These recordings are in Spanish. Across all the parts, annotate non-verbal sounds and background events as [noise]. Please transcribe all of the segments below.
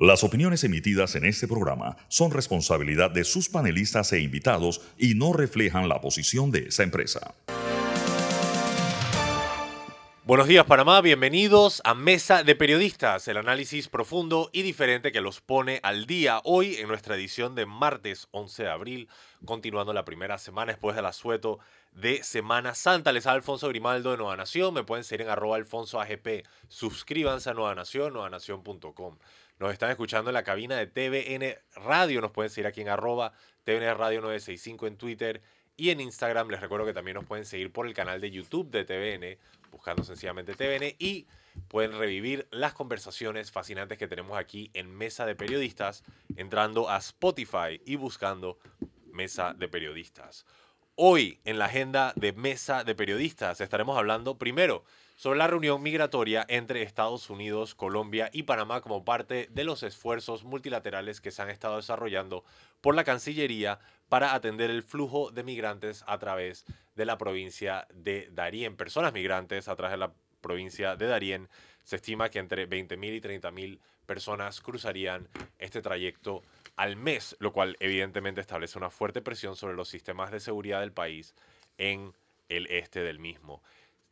Las opiniones emitidas en este programa son responsabilidad de sus panelistas e invitados y no reflejan la posición de esa empresa. Buenos días Panamá, bienvenidos a Mesa de Periodistas, el análisis profundo y diferente que los pone al día hoy en nuestra edición de martes 11 de abril, continuando la primera semana después del asueto de Semana Santa. Les habla Alfonso Grimaldo de Nueva Nación, me pueden seguir en arroba alfonso suscríbanse a Nueva Nación, nuevanación.com. Nos están escuchando en la cabina de TVN Radio. Nos pueden seguir aquí en arroba TVN Radio 965 en Twitter y en Instagram. Les recuerdo que también nos pueden seguir por el canal de YouTube de TVN, buscando sencillamente TVN. Y pueden revivir las conversaciones fascinantes que tenemos aquí en Mesa de Periodistas, entrando a Spotify y buscando Mesa de Periodistas. Hoy en la agenda de Mesa de Periodistas estaremos hablando primero sobre la reunión migratoria entre Estados Unidos, Colombia y Panamá como parte de los esfuerzos multilaterales que se han estado desarrollando por la Cancillería para atender el flujo de migrantes a través de la provincia de Darién. Personas migrantes a través de la provincia de Darién. Se estima que entre 20.000 y 30.000 personas cruzarían este trayecto al mes, lo cual evidentemente establece una fuerte presión sobre los sistemas de seguridad del país en el este del mismo.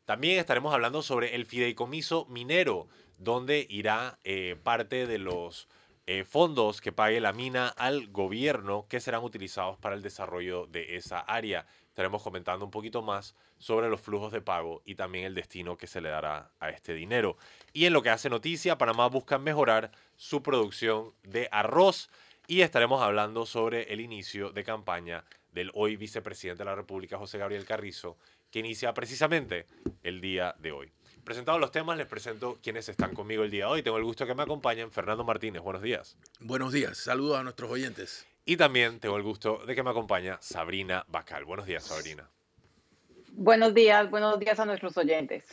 También estaremos hablando sobre el fideicomiso minero, donde irá eh, parte de los eh, fondos que pague la mina al gobierno que serán utilizados para el desarrollo de esa área. Estaremos comentando un poquito más sobre los flujos de pago y también el destino que se le dará a este dinero. Y en lo que hace noticia, Panamá busca mejorar su producción de arroz y estaremos hablando sobre el inicio de campaña del hoy vicepresidente de la República, José Gabriel Carrizo, que inicia precisamente el día de hoy. Presentados los temas, les presento quienes están conmigo el día de hoy. Tengo el gusto de que me acompañen Fernando Martínez. Buenos días. Buenos días. Saludos a nuestros oyentes. Y también tengo el gusto de que me acompaña Sabrina Bacal. Buenos días, Sabrina. Buenos días, buenos días a nuestros oyentes.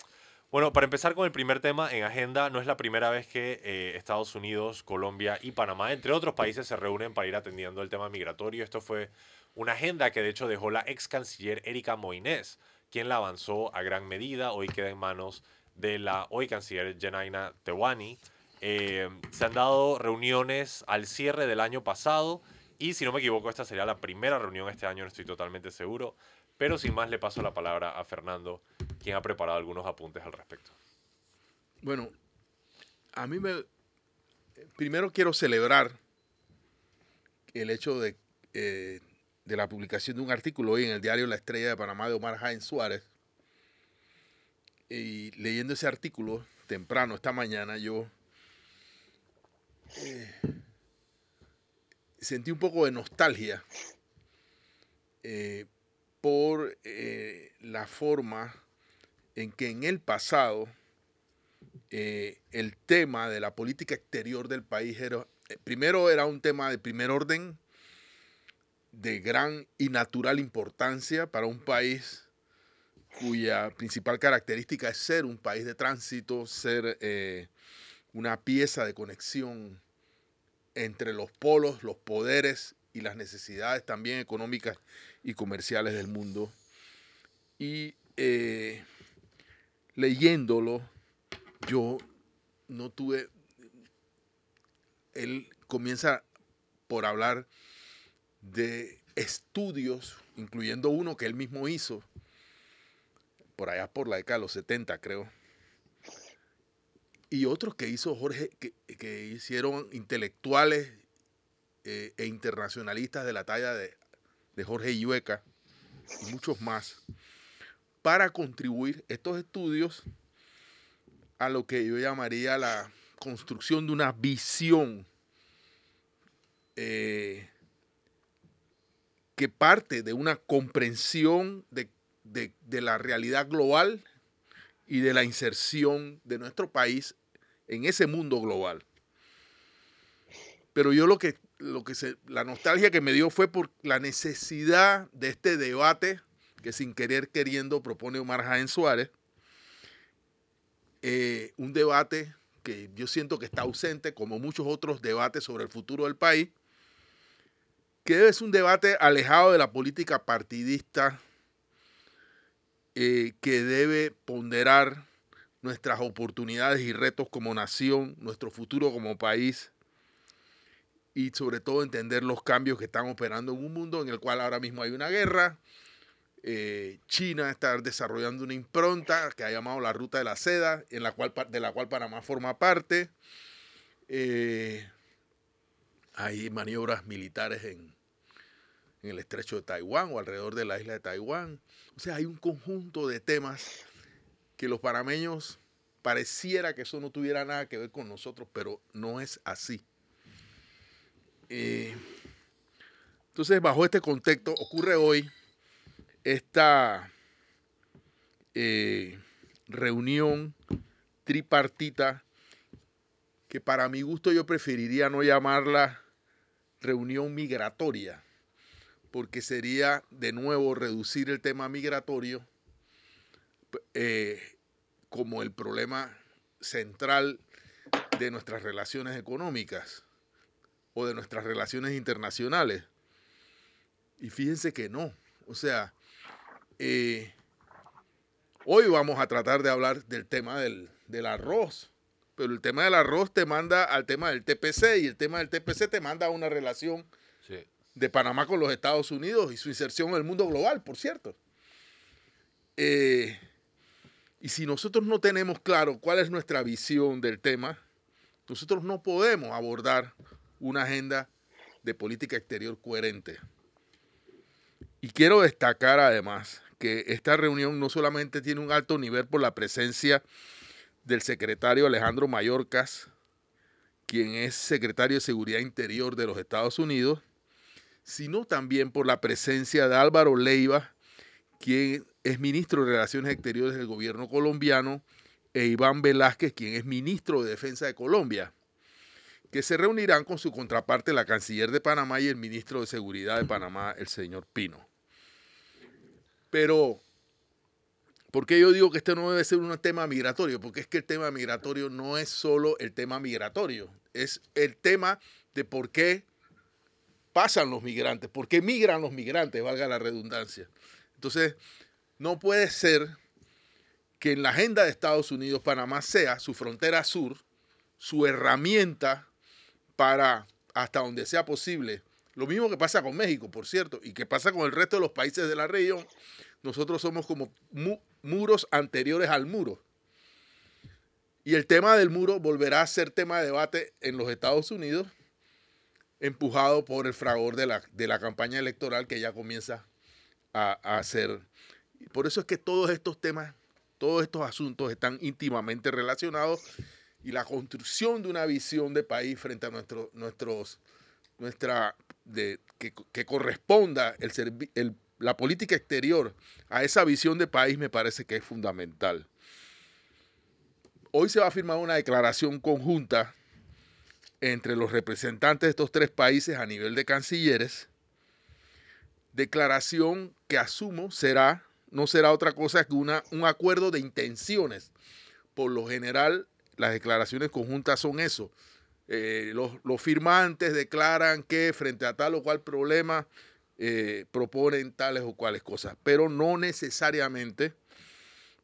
Bueno, para empezar con el primer tema en agenda, no es la primera vez que eh, Estados Unidos, Colombia y Panamá, entre otros países, se reúnen para ir atendiendo el tema migratorio. Esto fue una agenda que de hecho dejó la ex canciller Erika Moines quien la avanzó a gran medida. Hoy queda en manos de la hoy canciller Jenaina Tewani. Eh, se han dado reuniones al cierre del año pasado y si no me equivoco esta sería la primera reunión este año, no estoy totalmente seguro. Pero sin más le paso la palabra a Fernando, quien ha preparado algunos apuntes al respecto. Bueno, a mí me... Primero quiero celebrar el hecho de eh, de la publicación de un artículo hoy en el diario La Estrella de Panamá de Omar Jaén Suárez. Y leyendo ese artículo temprano esta mañana, yo eh, sentí un poco de nostalgia eh, por eh, la forma en que en el pasado el tema de la política exterior del país era, primero era un tema de primer orden, de gran y natural importancia para un país cuya principal característica es ser un país de tránsito, ser eh, una pieza de conexión entre los polos, los poderes y las necesidades también económicas y comerciales del mundo. Y eh, leyéndolo, yo no tuve, él comienza por hablar de estudios, incluyendo uno que él mismo hizo, por allá por la década de los 70 creo, y otros que hizo Jorge, que, hicieron intelectuales eh, e internacionalistas de la talla de, de Jorge Iueca y muchos más, para contribuir estos estudios a lo que yo llamaría la construcción de una visión eh, que parte de una comprensión de, la realidad global y de la inserción de nuestro país en ese mundo global. Pero yo lo que, lo que la nostalgia que me dio fue por la necesidad de este debate que sin querer queriendo propone Omar Jaén Suárez, eh, un debate que yo siento que está ausente, como muchos otros debates sobre el futuro del país, que es un debate alejado de la política partidista eh, que debe ponderar nuestras oportunidades y retos como nación, nuestro futuro como país, y sobre todo entender los cambios que están operando en un mundo en el cual ahora mismo hay una guerra. Eh, China está desarrollando una impronta que ha llamado la Ruta de la Seda, en la cual, de la cual Panamá forma parte. Eh, hay maniobras militares en, el estrecho de Taiwán o alrededor de la isla de Taiwán. O sea, hay un conjunto de temas que los panameños pareciera que eso no tuviera nada que ver con nosotros, pero no es así. Eh, entonces, bajo este contexto, ocurre hoy esta eh, reunión tripartita que para mi gusto yo preferiría no llamarla reunión migratoria, porque sería de nuevo reducir el tema migratorio eh, como el problema central de nuestras relaciones económicas o de nuestras relaciones internacionales. Y fíjense que no. O sea, eh, hoy vamos a tratar de hablar del tema del, arroz, pero el tema del arroz te manda al tema del TPC y el tema del TPC te manda a una relación de Panamá con los Estados Unidos y su inserción en el mundo global, por cierto. Eh, y si nosotros no tenemos claro cuál es nuestra visión del tema, nosotros no podemos abordar una agenda de política exterior coherente. Y quiero destacar además que esta reunión no solamente tiene un alto nivel por la presencia del secretario Alejandro Mayorkas, quien es secretario de Seguridad Interior de los Estados Unidos, sino también por la presencia de Álvaro Leiva, quien es ministro de Relaciones Exteriores del gobierno colombiano, e Iván Velázquez, quien es ministro de Defensa de Colombia, que se reunirán con su contraparte, la canciller de Panamá y el ministro de Seguridad de Panamá, el señor Pino. Pero, ¿por qué yo digo que este no debe ser un tema migratorio? Porque es que el tema migratorio no es solo el tema migratorio, es el tema de por qué pasan los migrantes, por qué migran los migrantes, valga la redundancia. Entonces, no puede ser que en la agenda de Estados Unidos Panamá sea su frontera sur, su herramienta para, hasta donde sea posible, lo mismo que pasa con México, por cierto, y que pasa con el resto de los países de la región. Nosotros somos como muros anteriores al muro. Y el tema del muro volverá a ser tema de debate en los Estados Unidos, empujado por el fragor de la, de la campaña electoral que ya comienza a, a hacer. Por eso es que todos estos temas, todos estos asuntos están íntimamente relacionados y la construcción de una visión de país frente a nuestro, nuestros, nuestra, de, que, corresponda el, la política exterior a esa visión de país me parece que es fundamental. Hoy se va a firmar una declaración conjunta entre los representantes de estos tres países a nivel de cancilleres, declaración que asumo será, no será otra cosa que una, un acuerdo de intenciones. Por lo general, las declaraciones conjuntas son eso. Eh, los, firmantes declaran que frente a tal o cual problema eh, proponen tales o cuales cosas, pero no necesariamente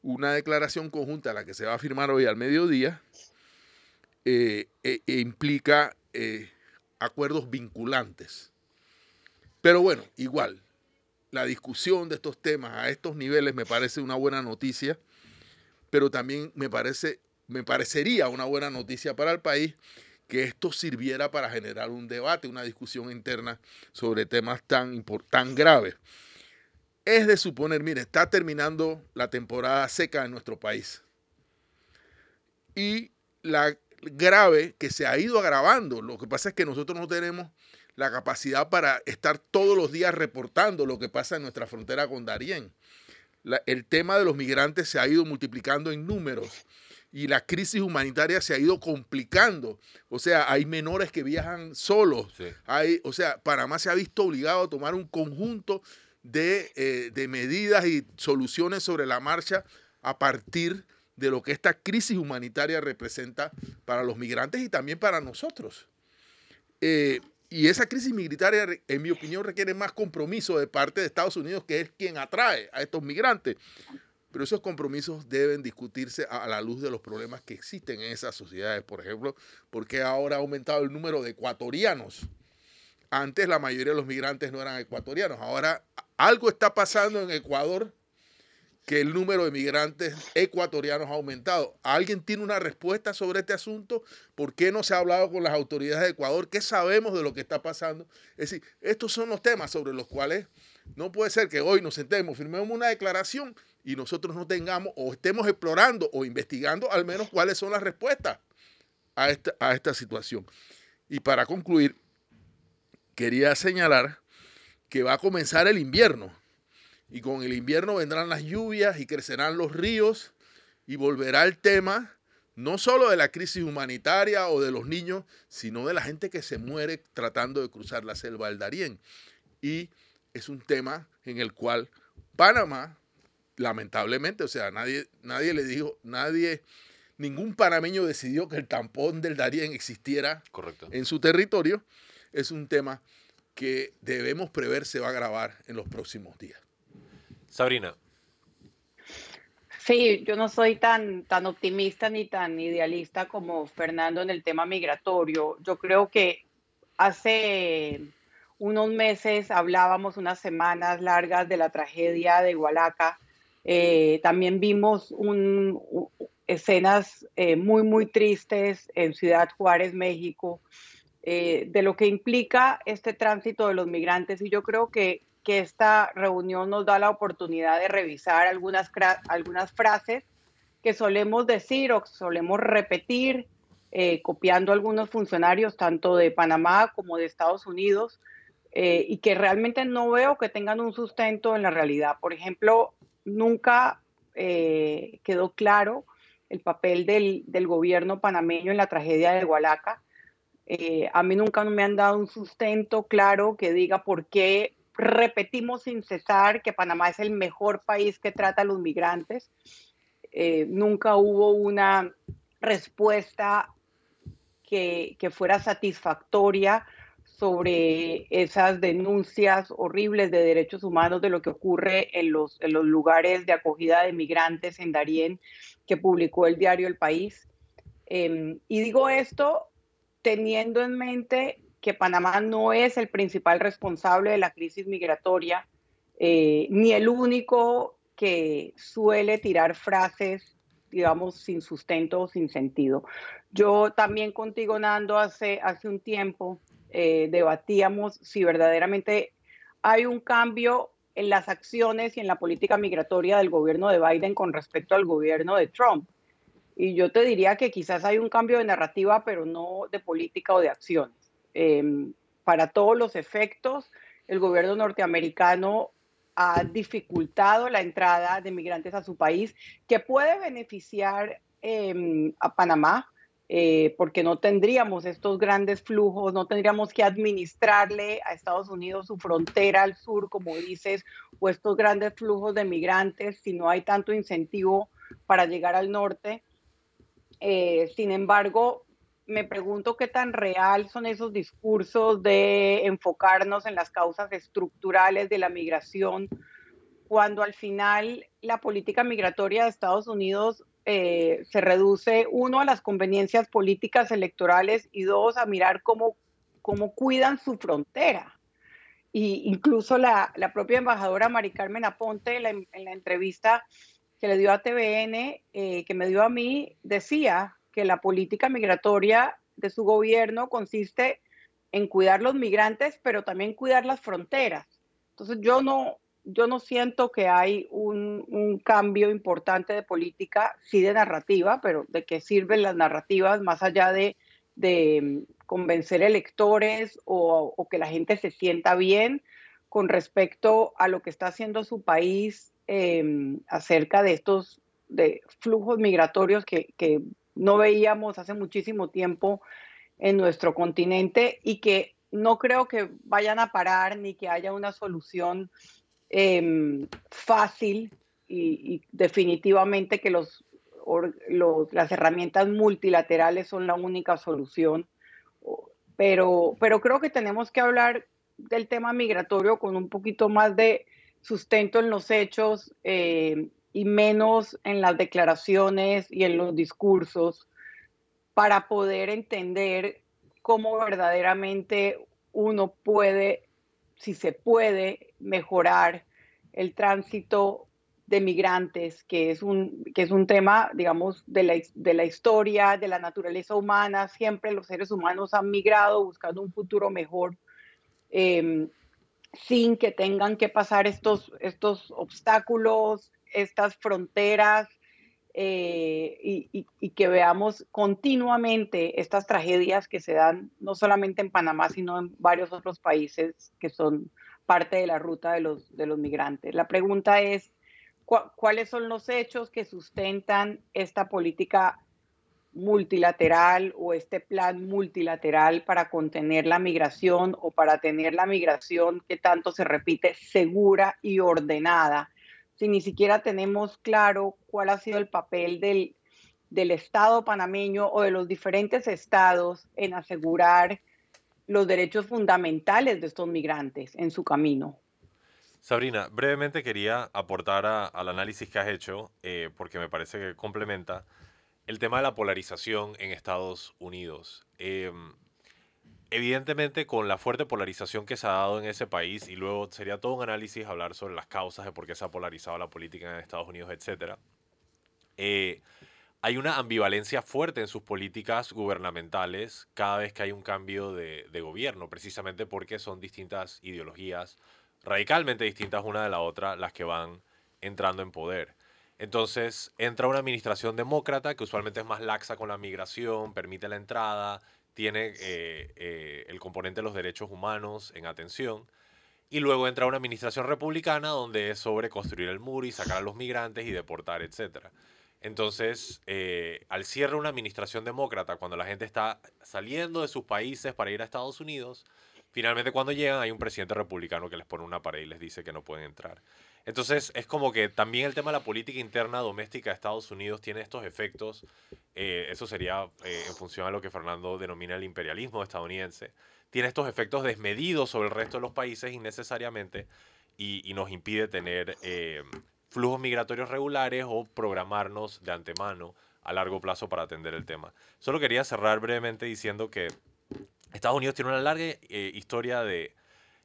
una declaración conjunta, la que se va a firmar hoy al mediodía, eh, e, e implica acuerdos vinculantes. Pero bueno, igual, la discusión de estos temas a estos niveles me parece una buena noticia, pero también me parece me parecería una buena noticia para el país que esto sirviera para generar un debate, una discusión interna sobre temas tan, tan graves. Es de suponer, mire, está terminando la temporada seca en nuestro país. Y la grave que se ha ido agravando, lo que pasa es que nosotros no tenemos la capacidad para estar todos los días reportando lo que pasa en nuestra frontera con Darién. el tema de los migrantes se ha ido multiplicando en números y la crisis humanitaria se ha ido complicando. O sea, hay menores que viajan solos. Hay, o sea, Panamá se ha visto obligado a tomar un conjunto de, eh, de medidas y soluciones sobre la marcha a partir de lo que esta crisis humanitaria representa para los migrantes y también para nosotros. Eh, y esa crisis migratoria, en mi opinión, requiere más compromiso de parte de Estados Unidos, que es quien atrae a estos migrantes. Pero esos compromisos deben discutirse a la luz de los problemas que existen en esas sociedades. Por ejemplo, ¿por qué ahora ha aumentado el número de ecuatorianos Antes la mayoría de los migrantes no eran ecuatorianos. Ahora algo está pasando en Ecuador que el número de migrantes ecuatorianos ha aumentado. ¿Alguien tiene una respuesta sobre este asunto? ¿Por qué no se ha hablado con las autoridades de Ecuador? ¿Qué sabemos de lo que está pasando? Es decir, estos son los temas sobre los cuales no puede ser que hoy nos sentemos, firmemos una declaración y nosotros no tengamos o estemos explorando o investigando al menos cuáles son las respuestas a esta, a esta situación. Y para concluir, quería señalar que va a comenzar el invierno y con el invierno vendrán las lluvias y crecerán los ríos y volverá el tema no solo de la crisis humanitaria o de los niños, sino de la gente que se muere tratando de cruzar la selva del Darién. Y es un tema en el cual Panamá, lamentablemente, o sea, nadie, nadie le dijo, nadie, ningún panameño decidió que el tampón del Darién existiera Correcto. en su territorio. Es un tema que debemos prever se va a agravar en los próximos días. Sabrina. Sí, yo no soy tan, tan optimista ni tan idealista como Fernando en el tema migratorio. Yo creo que hace unos meses hablábamos unas semanas largas de la tragedia de Hualaca. Eh, también vimos un, escenas eh, muy, muy tristes en Ciudad Juárez, México, eh, de lo que implica este tránsito de los migrantes. Y yo creo que que esta reunión nos da la oportunidad de revisar algunas, algunas frases que solemos decir o solemos repetir, eh, copiando algunos funcionarios tanto de Panamá como de Estados Unidos, eh, y que realmente no veo que tengan un sustento en la realidad. Por ejemplo, nunca eh, quedó claro el papel del, gobierno panameño en la tragedia de Hualaca. Eh, a mí nunca me han dado un sustento claro que diga por qué repetimos sin cesar que Panamá es el mejor país que trata a los migrantes. Eh, nunca hubo una respuesta que, fuera satisfactoria sobre esas denuncias horribles de derechos humanos de lo que ocurre en los, en los lugares de acogida de migrantes en Darién que publicó el diario El País. Eh, y digo esto teniendo en mente que Panamá no es el principal responsable de la crisis migratoria, eh, ni el único que suele tirar frases, digamos, sin sustento o sin sentido. Yo también contigo, Nando, hace, hace un tiempo eh, debatíamos si verdaderamente hay un cambio en las acciones y en la política migratoria del gobierno de Biden con respecto al gobierno de Trump. Y yo te diría que quizás hay un cambio de narrativa, pero no de política o de acciones eh, para todos los efectos, el gobierno norteamericano ha dificultado la entrada de migrantes a su país, que puede beneficiar eh, a Panamá, eh, porque no tendríamos estos grandes flujos, no tendríamos que administrarle a Estados Unidos su frontera al sur, como dices, o estos grandes flujos de migrantes, si no hay tanto incentivo para llegar al norte. Eh, sin embargo, me pregunto qué tan real son esos discursos de enfocarnos en las causas estructurales de la migración, cuando al final la política migratoria de Estados Unidos eh, se reduce, uno, a las conveniencias políticas electorales y dos, a mirar cómo, cómo cuidan su frontera. Y incluso la, la propia embajadora Mari Carmen Aponte en la, en la entrevista que le dio a TVN, eh, que me dio a mí, decía que la política migratoria de su gobierno consiste en cuidar los migrantes, pero también cuidar las fronteras. Entonces yo no, yo no siento que hay un, cambio importante de política, sí de narrativa, pero de qué sirven las narrativas más allá de, de convencer electores o, que la gente se sienta bien con respecto a lo que está haciendo su país eh, acerca de estos de flujos migratorios que no veíamos hace muchísimo tiempo en nuestro continente y que no creo que vayan a parar ni que haya una solución eh, fácil y, definitivamente que los, las herramientas multilaterales son la única solución. Pero, pero creo que tenemos que hablar del tema migratorio con un poquito más de sustento en los hechos eh, y menos en las declaraciones y en los discursos para poder entender cómo verdaderamente uno puede, si se puede, mejorar el tránsito de migrantes, que es un, que es un tema, digamos, de la, de la historia, de la naturaleza humana. Siempre los seres humanos han migrado buscando un futuro mejor, em, sin que tengan que pasar estos, estos obstáculos, estas fronteras, eh, y, y, que veamos continuamente estas tragedias que se dan no solamente en Panamá, sino en varios otros países que son parte de la ruta de los, de los migrantes. La pregunta es, ¿cuáles son los hechos que sustentan esta política multilateral o este plan multilateral para contener la migración o para tener la migración que tanto se repite segura y ordenada? Si ni siquiera tenemos claro cuál ha sido el papel del, del Estado panameño o de los diferentes estados en asegurar los derechos fundamentales de estos migrantes en su camino. Sabrina, brevemente quería aportar al análisis que has hecho, eh, porque me parece que complementa el tema de la polarización en Estados Unidos. Em, evidentemente, con la fuerte polarización que se ha dado en ese país, y luego sería todo un análisis hablar sobre las causas de por qué se ha polarizado la política en Estados Unidos, etc. Eh, hay una ambivalencia fuerte en sus políticas gubernamentales cada vez que hay un cambio de, gobierno, precisamente porque son distintas ideologías, radicalmente distintas una de la otra, las que van entrando en poder. Entonces entra una administración demócrata que usualmente es más laxa con la migración, permite la entrada, tiene eh, eh, el componente de los derechos humanos en atención. Y luego entra una administración republicana donde es sobre construir el muro y sacar a los migrantes y deportar, etcétera. Entonces, eh, al cierre de una administración demócrata, cuando la gente está saliendo de sus países para ir a Estados Unidos, finalmente cuando llegan hay un presidente republicano que les pone una pared y les dice que no pueden entrar. Entonces, es como que también el tema de la política interna doméstica de Estados Unidos tiene estos efectos. Eh, eso sería eh, en función a lo que Fernando denomina el imperialismo estadounidense. Tiene estos efectos desmedidos sobre el resto de los países innecesariamente y, nos impide tener flujos migratorios regulares o programarnos de antemano a largo plazo para atender el tema. Solo quería cerrar brevemente diciendo que Estados Unidos tiene una larga eh, historia de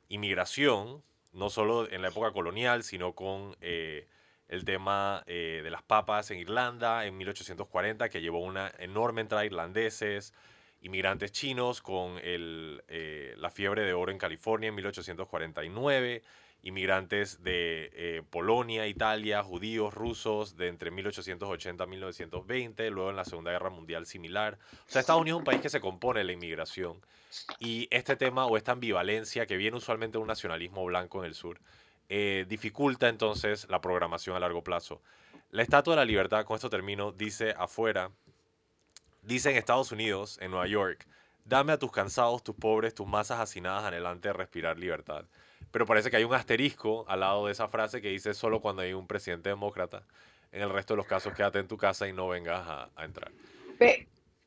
inmigración, no solo en la época colonial, sino con eh, el tema eh, de las papas en Irlanda en 1840, que llevó una enorme entrada de irlandeses, inmigrantes chinos con el, la fiebre de oro en California en 1849 inmigrantes de eh, Polonia, Italia, judíos, rusos, de entre 1880 a 1920, luego en la Segunda Guerra Mundial similar. O sea, Estados Unidos es un país que se compone de la inmigración y este tema o esta ambivalencia que viene usualmente de un nacionalismo blanco en el sur, eh, dificulta entonces la programación a largo plazo. La Estatua de la Libertad, con esto termino, dice afuera, dice en Estados Unidos, en Nueva York, dame a tus cansados, tus pobres, tus masas hacinadas anhelante de respirar libertad pero parece que hay un asterisco al lado de esa frase que dice solo cuando hay un presidente demócrata. En el resto de los casos, quédate en tu casa y no vengas a, entrar.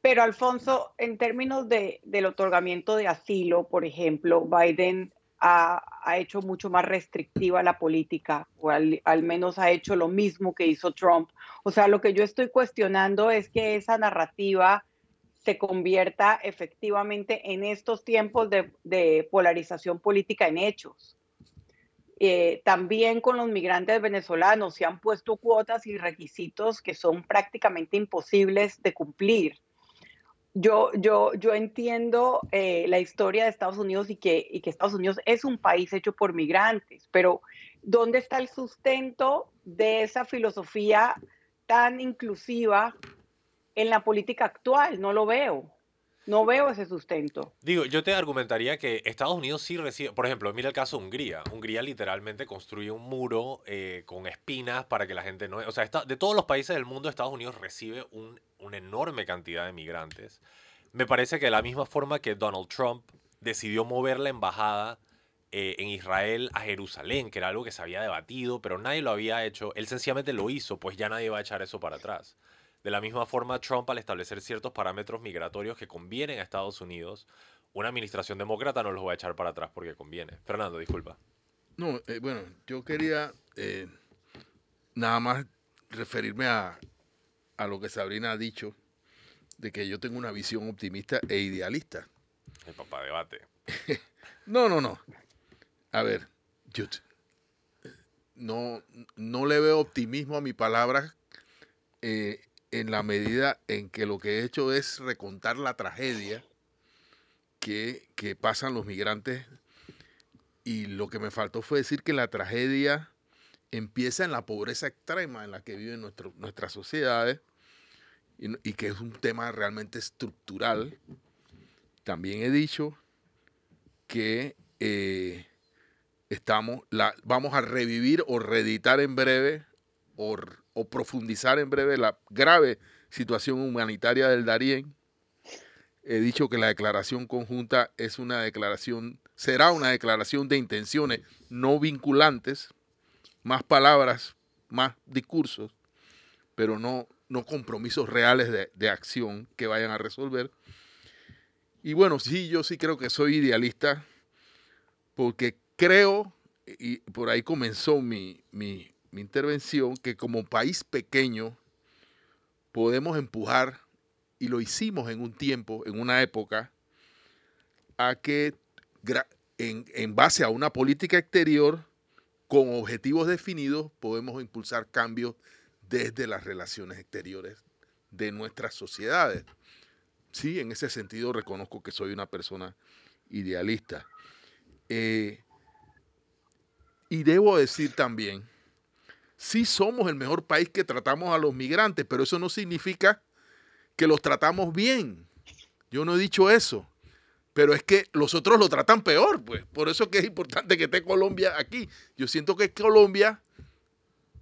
Pero, Alfonso, en términos de, del otorgamiento de asilo, por ejemplo, Biden ha, ha hecho mucho más restrictiva la política, o al, al, menos ha hecho lo mismo que hizo Trump. O sea, lo que yo estoy cuestionando es que esa narrativa se convierta efectivamente en estos tiempos de, polarización política en hechos. Eh, también con los migrantes venezolanos se han puesto cuotas y requisitos que son prácticamente imposibles de cumplir. Yo, yo, yo entiendo eh, la historia de Estados Unidos y que, y que Estados Unidos es un país hecho por migrantes, pero ¿dónde está el sustento de esa filosofía tan inclusiva en la política actual, no lo veo. No veo ese sustento. Digo, yo te argumentaría que Estados Unidos sí recibe, por ejemplo, mira el caso de Hungría. Hungría literalmente construye un muro eh, con espinas para que la gente no... O sea, de todos los países del mundo, Estados Unidos recibe un, una enorme cantidad de migrantes. Me parece que de la misma forma que Donald Trump decidió mover la embajada eh, en Israel a Jerusalén, que era algo que se había debatido, pero nadie lo había hecho, él sencillamente lo hizo, pues ya nadie va a echar eso para atrás. De la misma forma, Trump, al establecer ciertos parámetros migratorios que convienen a Estados Unidos, una administración demócrata no los va a echar para atrás porque conviene. Fernando, disculpa. No, eh, bueno, yo quería eh, nada más referirme a, a lo que Sabrina ha dicho, de que yo tengo una visión optimista e idealista. El papá debate. [laughs] No, no, no. A ver, yo no, no le veo optimismo a mi palabra eh, en la medida en que lo que he hecho es recontar la tragedia que, que pasan los migrantes y lo que me faltó fue decir que la tragedia empieza en la pobreza extrema en la que viven nuestro, nuestras sociedades y, que es un tema realmente estructural. También he dicho que eh, estamos, la, vamos a revivir o reeditar en breve o, profundizar en breve la grave situación humanitaria del Darién. He dicho que la declaración conjunta es una declaración, será una declaración de intenciones no vinculantes, más palabras, más discursos, pero no, no compromisos reales de, de acción que vayan a resolver. Y bueno, sí, yo sí creo que soy idealista porque creo, y por ahí comenzó mi, mi, mi intervención, que como país pequeño podemos empujar, y lo hicimos en un tiempo, en una época, a que en, en base a una política exterior con objetivos definidos podemos impulsar cambios desde las relaciones exteriores de nuestras sociedades. Sí, en ese sentido reconozco que soy una persona idealista. Eh, y debo decir también, sí somos el mejor país que tratamos a los migrantes, pero eso no significa que los tratamos bien. Yo no he dicho eso. Pero es que los otros lo tratan peor, pues. Por eso que es importante que esté Colombia aquí. Yo siento que Colombia,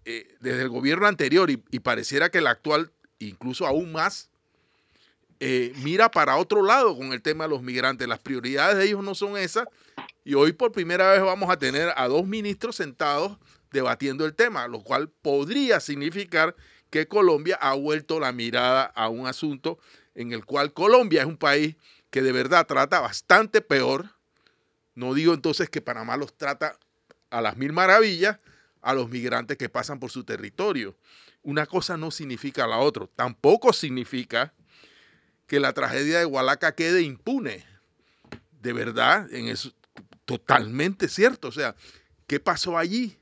eh, desde el gobierno anterior, y, pareciera que el actual, incluso aún más, eh, mira para otro lado con el tema de los migrantes. Las prioridades de ellos no son esas, y hoy por primera vez vamos a tener a dos ministros sentados debatiendo el tema, lo cual podría significar que Colombia ha vuelto la mirada a un asunto en el cual Colombia es un país que de verdad trata bastante peor. No digo entonces que Panamá los trata a las mil maravillas a los migrantes que pasan por su territorio. Una cosa no significa la otra. Tampoco significa que la tragedia de Hualaca quede impune. De verdad, en eso, totalmente cierto. O sea, ¿qué pasó allí?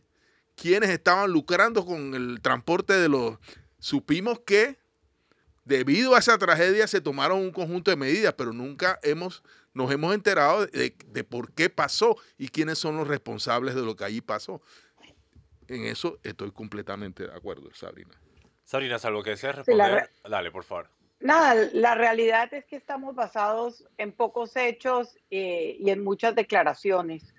¿Quiénes estaban lucrando con el transporte de los... Supimos que debido a esa tragedia se tomaron un conjunto de medidas, pero nunca hemos, nos hemos enterado de, por qué pasó y quiénes son los responsables de lo que allí pasó. En eso estoy completamente de acuerdo, Sabrina. Sabrina, algo que deseas responder? Dale, por favor. Nada, la realidad es que estamos basados en pocos hechos eh, y en muchas declaraciones.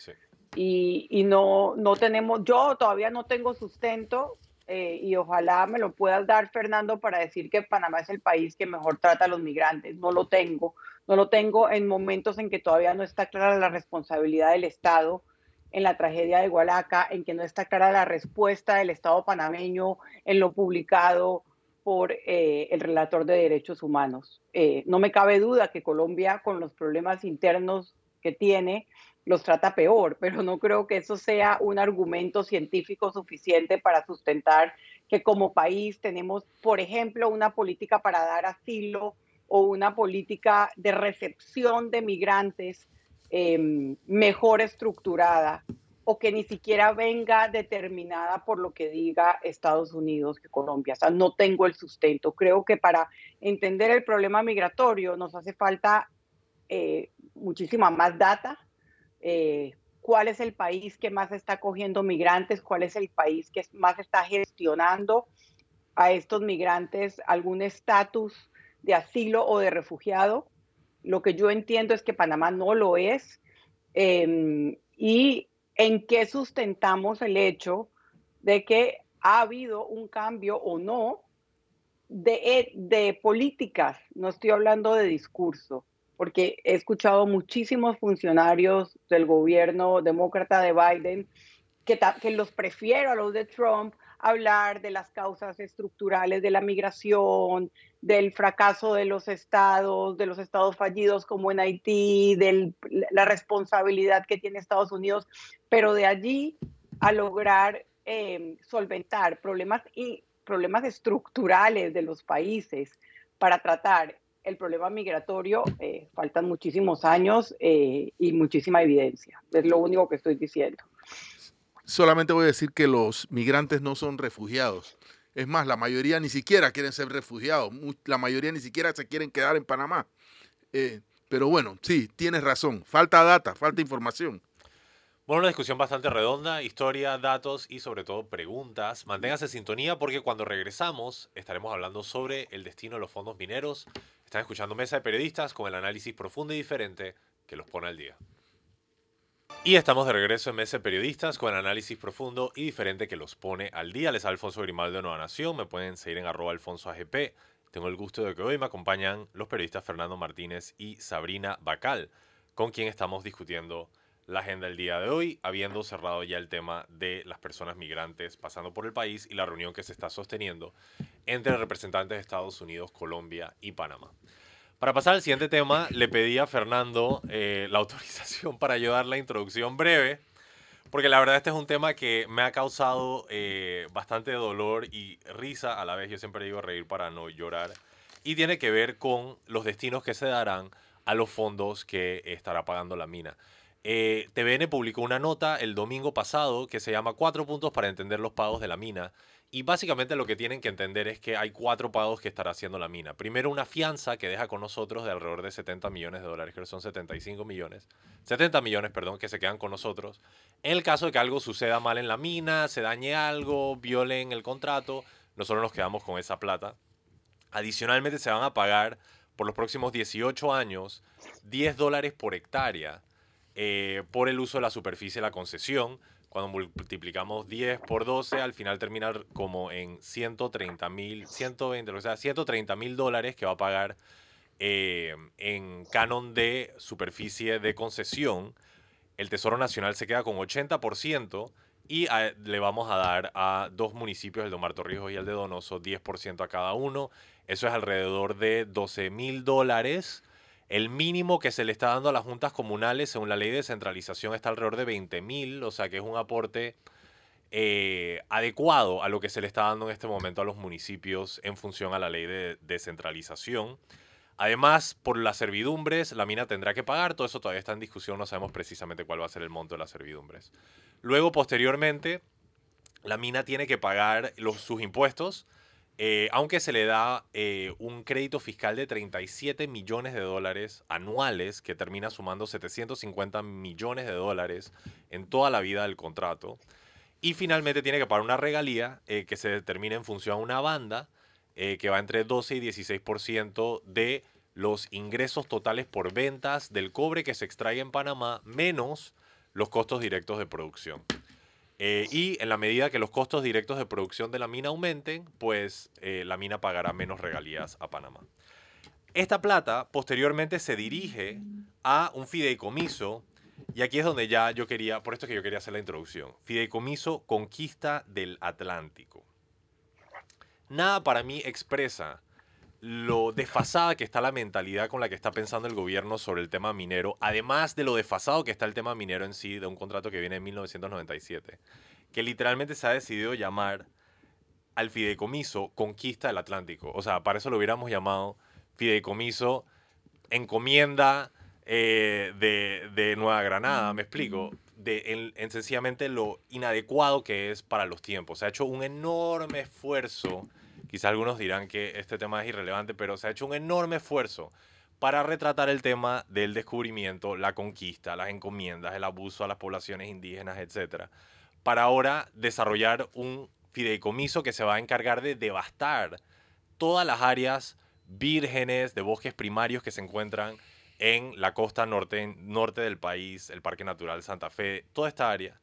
Y, no, no tenemos, yo todavía no tengo sustento eh, y ojalá me lo puedas dar, Fernando, para decir que Panamá es el país que mejor trata a los migrantes. No lo tengo, no lo tengo en momentos en que todavía no está clara la responsabilidad del Estado en la tragedia de Hualaca, en que no está clara la respuesta del Estado panameño en lo publicado por eh, el relator de derechos humanos. Eh, no me cabe duda que Colombia, con los problemas internos que tiene, los trata peor, pero no creo que eso sea un argumento científico suficiente para sustentar que como país tenemos, por ejemplo, una política para dar asilo o una política de recepción de migrantes em, mejor estructurada o que ni siquiera venga determinada por lo que diga Estados Unidos que Colombia. O sea, no tengo el sustento. Creo que para entender el problema migratorio nos hace falta eh, muchísima más data. Eh, cuál es el país que más está cogiendo migrantes, cuál es el país que más está gestionando a estos migrantes algún estatus de asilo o de refugiado. Lo que yo entiendo es que Panamá no lo es. Em, y en qué sustentamos el hecho de que ha habido un cambio o no de, eh, de, políticas, no estoy hablando de discurso, porque he escuchado muchísimos funcionarios del gobierno demócrata de Biden que, los prefiero a los de Trump hablar de las causas estructurales de la migración, del fracaso de los estados, de los estados fallidos como en Haití, de la responsabilidad que tiene Estados Unidos, pero de allí a lograr em, solventar problemas, y, problemas estructurales de los países para tratar el problema migratorio, eh, faltan muchísimos años eh, y muchísima evidencia. Es lo único que estoy diciendo. Solamente voy a decir que los migrantes no son refugiados. Es más, la mayoría ni siquiera quieren ser refugiados. La mayoría ni siquiera se quieren quedar en Panamá. Eh, pero bueno, sí, tienes razón. Falta data, falta información. Bueno, una discusión bastante redonda, historia, datos y sobre todo preguntas. Manténgase sintonía porque cuando regresamos estaremos hablando sobre el destino de los fondos mineros. Están escuchando Mesa de Periodistas con el análisis profundo y diferente que los pone al día. Y estamos de regreso en Mesa de Periodistas con el análisis profundo y diferente que los pone al día. Les Alfonso Grimaldo de Nueva Nación. Me pueden seguir en arroba alfonso AGP. Tengo el gusto de que hoy me acompañan los periodistas Fernando Martínez y Sabrina Bacal, con quien estamos discutiendo la agenda del día de hoy, habiendo cerrado ya el tema de las personas migrantes pasando por el país y la reunión que se está sosteniendo entre representantes de Estados Unidos, Colombia y Panamá. Para pasar al siguiente tema, le pedí a Fernando eh, la [laughs] autorización para ayudar la introducción breve porque la verdad este es un tema que me ha causado eh, bastante dolor y risa a la vez. Yo siempre digo reír para no llorar. Y tiene que ver con los destinos que se darán a los fondos que estará pagando la mina. Eh, TVN publicó una nota el domingo pasado que se llama Cuatro puntos para entender los pagos de la mina. Y básicamente lo que tienen que entender es que hay cuatro pagos que estará haciendo la mina. Primero, una fianza que deja con nosotros de alrededor de 70 millones de dólares, que son 75 millones. 70 millones, perdón, que se quedan con nosotros. En el caso de que algo suceda mal en la mina, se dañe algo, violen el contrato, nosotros nos quedamos con esa plata. Adicionalmente, se van a pagar por los próximos 18 años 10 dólares por hectárea eh, por el uso de la superficie de la concesión cuando multiplicamos 10 por 12, al final termina como en 130 mil, 120, o sea, 130 mil dólares que va a pagar eh, en canon de superficie de concesión. El Tesoro Nacional se queda con 80% y le vamos a dar a dos municipios, el de Omar Torrijos y el de Donoso, 10% a cada uno. Eso es alrededor de 12 mil dólares el mínimo que se le está dando a las juntas comunales, según la ley de descentralización, está alrededor de 20 mil, o sea que es un aporte eh, adecuado a lo que se le está dando en este momento a los municipios en función a la ley de descentralización. Además, por las servidumbres, la mina tendrá que pagar, todo eso todavía está en discusión, no sabemos precisamente cuál va a ser el monto de las servidumbres. Luego, posteriormente, la mina tiene que pagar los, sus impuestos, eh, aunque se le da eh, un crédito fiscal de 37 millones de dólares anuales, que termina sumando 750 millones de dólares en toda la vida del contrato. Y finalmente tiene que pagar una regalía eh, que se determina en función a una banda que va entre 12 y 16% de los ingresos totales por ventas del cobre que se extrae en Panamá, menos los costos directos de producción. Eh, y en la medida que los costos directos de producción de la mina aumenten, pues eh, la mina pagará menos regalías a Panamá. Esta plata posteriormente se dirige a un fideicomiso, y aquí es donde ya yo quería, por esto es que yo quería hacer la introducción, fideicomiso Conquista del Atlántico. Nada para mí expresa lo desfasada que está la mentalidad con la que está pensando el gobierno sobre el tema minero, además de lo desfasado que está el tema minero en sí, de un contrato que viene en 1997, que literalmente se ha decidido llamar al fideicomiso Conquista del Atlántico. O sea, para eso lo hubiéramos llamado fideicomiso encomienda eh, de, Nueva Granada, me explico, de en, sencillamente lo inadecuado que es para los tiempos. Se ha hecho un enorme esfuerzo Quizá algunos dirán que este tema es irrelevante, pero se ha hecho un enorme esfuerzo para retratar el tema del descubrimiento, la conquista, las encomiendas, el abuso a las poblaciones indígenas, etc. Para ahora desarrollar un fideicomiso que se va a encargar de devastar todas las áreas vírgenes de bosques primarios que se encuentran en la costa norte, norte del país, el Parque Natural Santa Fe, toda esta área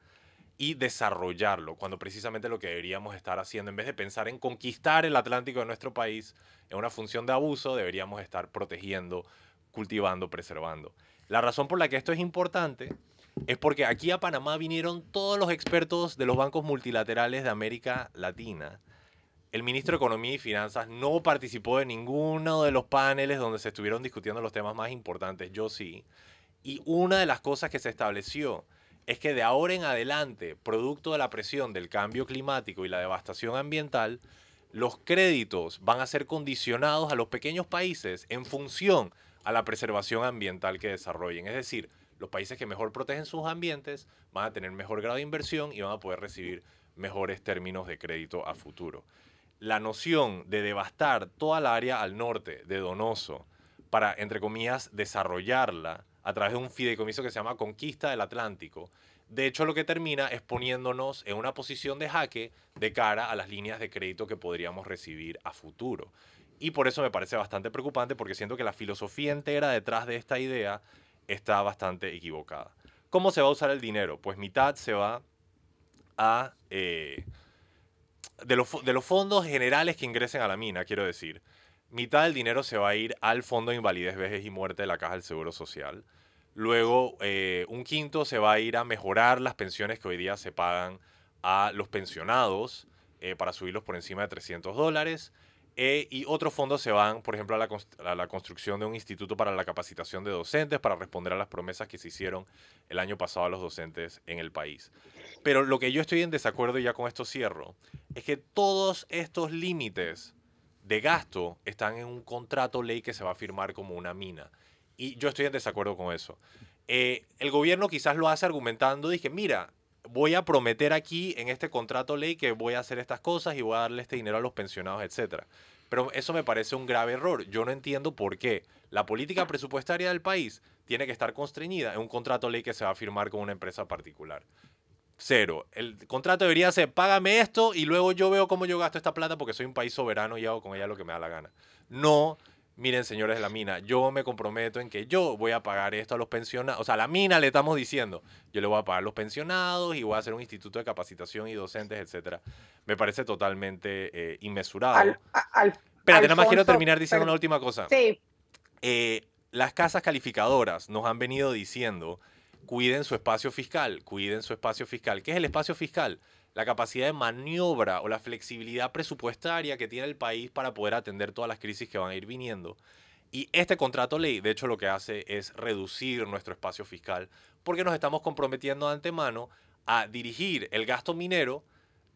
y desarrollarlo, cuando precisamente lo que deberíamos estar haciendo, en vez de pensar en conquistar el Atlántico de nuestro país en una función de abuso, deberíamos estar protegiendo, cultivando, preservando. La razón por la que esto es importante es porque aquí a Panamá vinieron todos los expertos de los bancos multilaterales de América Latina. El ministro de Economía y Finanzas no participó de ninguno de los paneles donde se estuvieron discutiendo los temas más importantes, yo sí. Y una de las cosas que se estableció es que de ahora en adelante, producto de la presión del cambio climático y la devastación ambiental, los créditos van a ser condicionados a los pequeños países en función a la preservación ambiental que desarrollen. Es decir, los países que mejor protegen sus ambientes van a tener mejor grado de inversión y van a poder recibir mejores términos de crédito a futuro. La noción de devastar toda la área al norte de Donoso para, entre comillas, desarrollarla a través de un fideicomiso que se llama Conquista del Atlántico, de hecho lo que termina es poniéndonos en una posición de jaque de cara a las líneas de crédito que podríamos recibir a futuro. Y por eso me parece bastante preocupante porque siento que la filosofía entera detrás de esta idea está bastante equivocada. ¿Cómo se va a usar el dinero? Pues mitad se va a... Eh, de, los, de los fondos generales que ingresen a la mina, quiero decir, mitad del dinero se va a ir al Fondo de Invalidez, Vejez y Muerte de la Caja del Seguro Social. Luego, eh, un quinto se va a ir a mejorar las pensiones que hoy día se pagan a los pensionados eh, para subirlos por encima de 300 dólares. Eh, y otros fondos se van, por ejemplo, a la, a la, construcción de un instituto para la capacitación de docentes, para responder a las promesas que se hicieron el año pasado a los docentes en el país. Pero lo que yo estoy en desacuerdo, y ya con esto cierro, es que todos estos límites de gasto están en un contrato ley que se va a firmar como una mina. Y yo estoy en desacuerdo con eso. Eh, el gobierno quizás lo hace argumentando, dije, mira, voy a prometer aquí en este contrato ley que voy a hacer estas cosas y voy a darle este dinero a los pensionados, etc. Pero eso me parece un grave error. Yo no entiendo por qué la política presupuestaria del país tiene que estar constreñida en un contrato ley que se va a firmar con una empresa particular. Cero. El contrato debería ser, págame esto y luego yo veo cómo yo gasto esta plata porque soy un país soberano y hago con ella lo que me da la gana. No miren señores de la mina, yo me comprometo en que yo voy a pagar esto a los pensionados, o sea, a la mina le estamos diciendo, yo le voy a pagar a los pensionados y voy a hacer un instituto de capacitación y docentes, etcétera. Me parece totalmente eh, inmesurado. Pero nada más quiero terminar diciendo una última cosa. Sí. Eh, las casas calificadoras nos han venido diciendo, cuiden su espacio fiscal, cuiden su espacio fiscal. ¿Qué es el espacio fiscal? la capacidad de maniobra o la flexibilidad presupuestaria que tiene el país para poder atender todas las crisis que van a ir viniendo. Y este contrato ley, de hecho, lo que hace es reducir nuestro espacio fiscal porque nos estamos comprometiendo de antemano a dirigir el gasto minero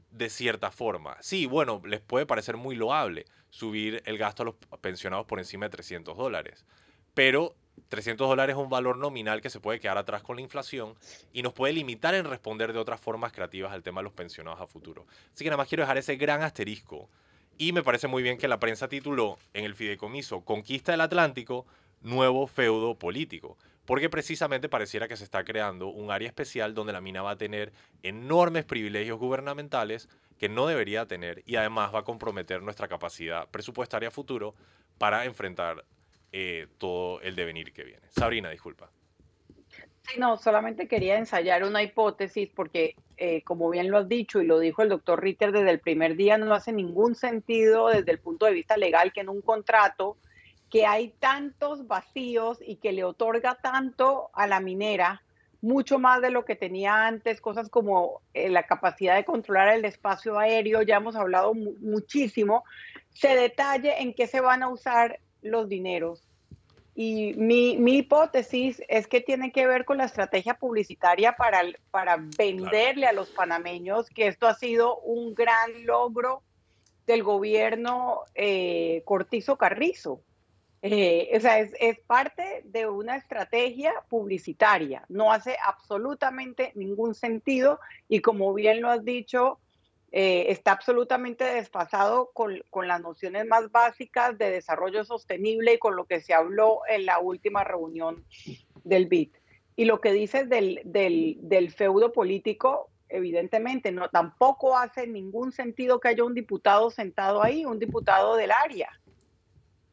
de cierta forma. Sí, bueno, les puede parecer muy loable subir el gasto a los pensionados por encima de 300 dólares, pero 300 dólares es un valor nominal que se puede quedar atrás con la inflación y nos puede limitar en responder de otras formas creativas al tema de los pensionados a futuro. Así que nada más quiero dejar ese gran asterisco. Y me parece muy bien que la prensa tituló en el fideicomiso Conquista del Atlántico, nuevo feudo político. Porque precisamente pareciera que se está creando un área especial donde la mina va a tener enormes privilegios gubernamentales que no debería tener y además va a comprometer nuestra capacidad presupuestaria futuro para enfrentar eh, todo el devenir que viene. Sabrina, disculpa. Sí, no, solamente quería ensayar una hipótesis porque, eh, como bien lo has dicho y lo dijo el doctor Ritter desde el primer día, no hace ningún sentido desde el punto de vista legal que en un contrato que hay tantos vacíos y que le otorga tanto a la minera, mucho más de lo que tenía antes, cosas como eh, la capacidad de controlar el espacio aéreo, ya hemos hablado muchísimo, se detalle en qué se van a usar los dineros. Y mi, hipótesis es que tiene que ver con la estrategia publicitaria para, para venderle a los panameños que esto ha sido un gran logro del gobierno eh, Cortizo Carrizo. Eh, o sea, es, es, parte de una estrategia publicitaria. No hace absolutamente ningún sentido y como bien lo has dicho, eh, está absolutamente desfasado con, con, las nociones más básicas de desarrollo sostenible y con lo que se habló en la última reunión del BID. Y lo que dices del, del, del feudo político, evidentemente, no, tampoco hace ningún sentido que haya un diputado sentado ahí, un diputado del área.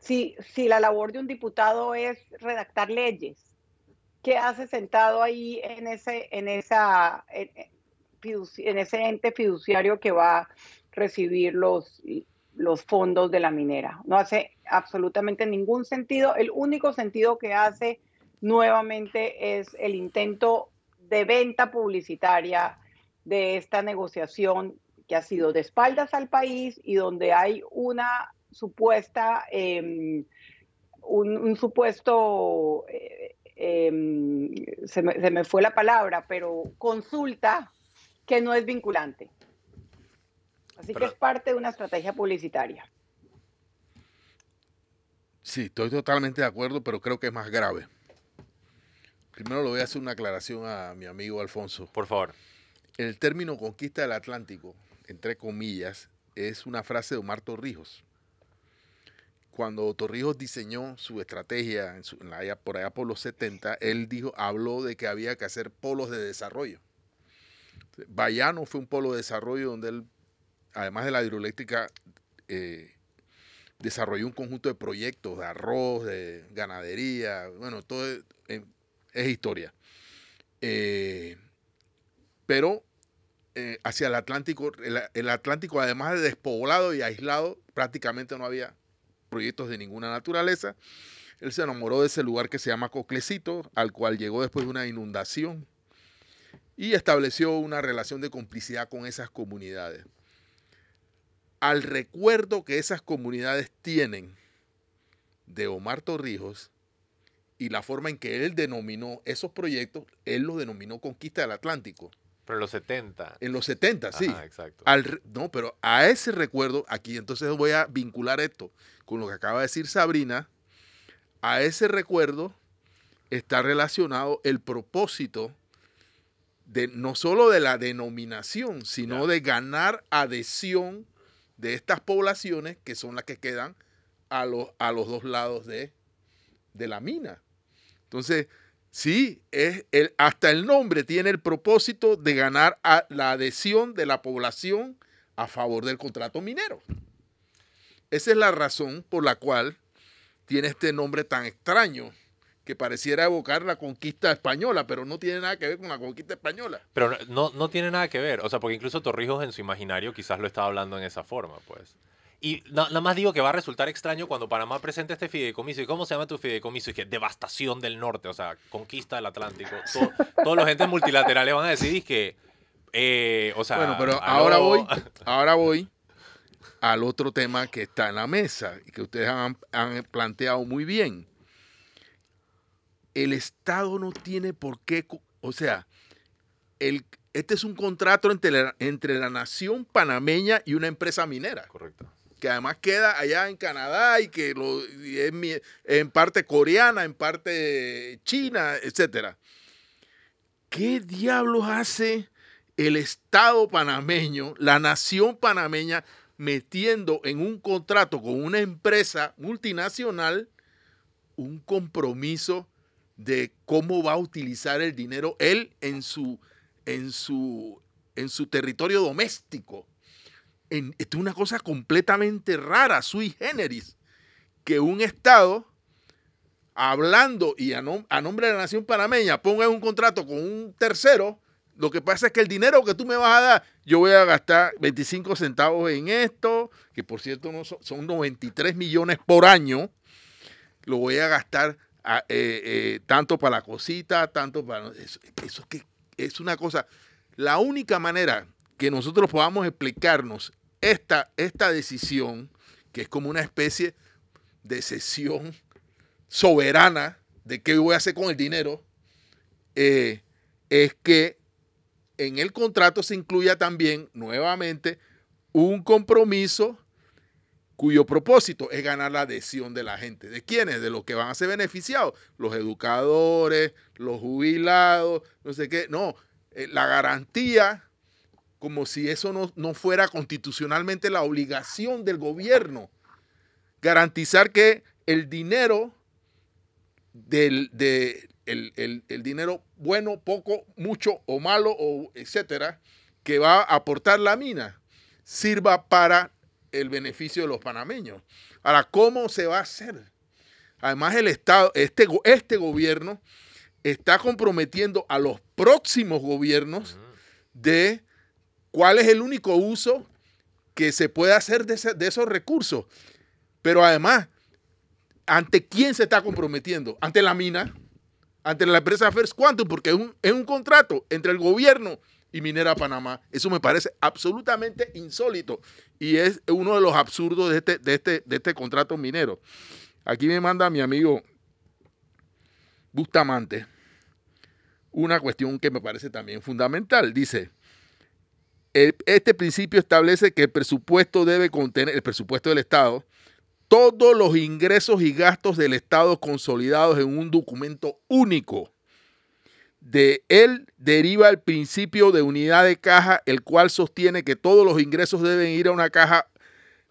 Si, si la labor de un diputado es redactar leyes, ¿qué hace sentado ahí en, ese, en esa, en ese ente fiduciario que va a recibir los, los fondos de la minera. No hace absolutamente ningún sentido. El único sentido que hace nuevamente es el intento de venta publicitaria de esta negociación que ha sido de espaldas al país y donde hay una supuesta, em, un, supuesto, eh, em, se, se me fue la palabra, pero consulta que no es vinculante. Así que es parte de una estrategia publicitaria. Sí, estoy totalmente de acuerdo, pero creo que es más grave. Primero le voy a hacer una aclaración a mi amigo Alfonso. Por favor. El término conquista del Atlántico, entre comillas, es una frase de Omar Torrijos. Cuando Torrijos diseñó su estrategia en por allá por los 70, él dijo, habló de que había que hacer polos de desarrollo. Bayano fue un polo de desarrollo donde él, además de la hidroeléctrica, eh, desarrolló un conjunto de proyectos de arroz, de ganadería, bueno, todo es, historia. Eh, pero eh, hacia el Atlántico, el, Atlántico además de despoblado y aislado, prácticamente no había proyectos de ninguna naturaleza. Él se enamoró de ese lugar que se llama Coclecito, al cual llegó después de una inundación y estableció una relación de complicidad con esas comunidades al recuerdo que esas comunidades tienen de Omar Torrijos y la forma en que él denominó esos proyectos, él los denominó Conquista del Atlántico. Pero en los 70. En los 70, sí. exacto. no, pero a ese recuerdo, aquí entonces voy a vincular esto con lo que acaba de decir Sabrina, a ese recuerdo está relacionado el propósito de no solo de la denominación, sino de ganar adhesión de estas poblaciones que son las que quedan a los, a los dos lados de, de la mina. Entonces, sí, es el, hasta el nombre tiene el propósito de ganar a la adhesión de la población a favor del contrato minero. Esa es la razón por la cual tiene este nombre tan extraño que pareciera evocar la conquista española, pero no tiene nada que ver con la conquista española. Pero no, no tiene nada que ver, o sea, porque incluso Torrijos en su imaginario quizás lo estaba hablando en esa forma, pues. Y nada más digo que va a resultar extraño cuando Panamá presente este fideicomiso. ¿Y cómo se llama tu fideicomiso? Y que devastación del norte, o sea, conquista del Atlántico. [laughs] todos los entes multilaterales van a decir que, eh, o sea... Bueno, pero ahora voy, [laughs] ahora voy al otro tema que está en la mesa y que ustedes han, han planteado muy bien el Estado no tiene por qué, o sea, el, este es un contrato entre la, entre la nación panameña y una empresa minera. Correcto. Que además queda allá en Canadá y que lo, es en parte coreana, en parte china, etc. ¿Qué diablos hace el Estado panameño, la nación panameña, metiendo en un contrato con una empresa multinacional un compromiso de cómo va a utilizar el dinero él en su, en su, en su territorio doméstico. esto es una cosa completamente rara, sui generis, que un Estado, hablando y a, a nombre de la nación panameña, ponga un contrato con un tercero, lo que pasa es que el dinero que tú me vas a dar, yo voy a gastar 25 centavos en esto, que por cierto no son, son 93 millones por año, lo voy a gastar eh, eh, tanto para la cosita, tanto para... Eso, que es una cosa... La única manera que nosotros podamos explicarnos esta, esta decisión, que es como una especie de cesión soberana de qué voy a hacer con el dinero, eh, es que en el contrato se incluya también nuevamente un compromiso cuyo propósito es ganar la adhesión de la gente. ¿De quiénes? De los que van a ser beneficiados. Los educadores, los jubilados, no sé qué. No, eh, la garantía, como si eso no, fuera constitucionalmente la obligación del gobierno. Garantizar que el dinero del de, el, dinero bueno, poco, mucho o malo, o etcétera, que va a aportar la mina, sirva para el beneficio de los panameños. Ahora, ¿cómo se va a hacer? Además, el Estado, este, este gobierno está comprometiendo a los próximos gobiernos de cuál es el único uso que se puede hacer de, esos recursos. Pero además, ¿ante quién se está comprometiendo? ¿Ante la mina? ¿Ante la empresa First Quantum? Porque es un, es un contrato entre el gobierno y Minera Panamá. Eso me parece absolutamente insólito y es uno de los absurdos de este, de este, de este contrato minero. Aquí me manda mi amigo Bustamante una cuestión que me parece también fundamental. Dice, este principio establece que el presupuesto debe contener, el presupuesto del Estado, todos los ingresos y gastos del Estado consolidados en un documento único. De él deriva el principio de unidad de caja, el cual sostiene que todos los ingresos deben ir a una caja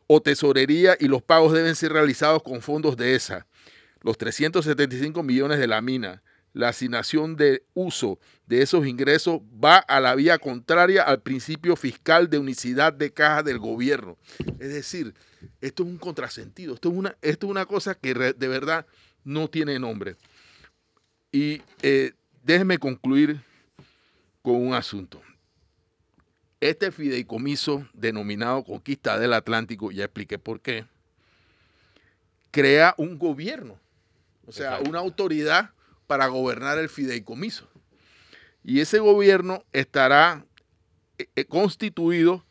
o tesorería y los pagos deben ser realizados con fondos de esa. Los 375 millones de la mina, la asignación de uso de esos ingresos va a la vía contraria al principio fiscal de unicidad de caja del gobierno. Es decir, esto es un contrasentido, esto es una, esto es una cosa que de verdad no tiene nombre. Y eh, déjeme concluir con un asunto. Este fideicomiso denominado Conquista del Atlántico, ya expliqué por qué, crea un gobierno, o sea, una autoridad para gobernar el fideicomiso. Y ese gobierno estará eh, eh, constituido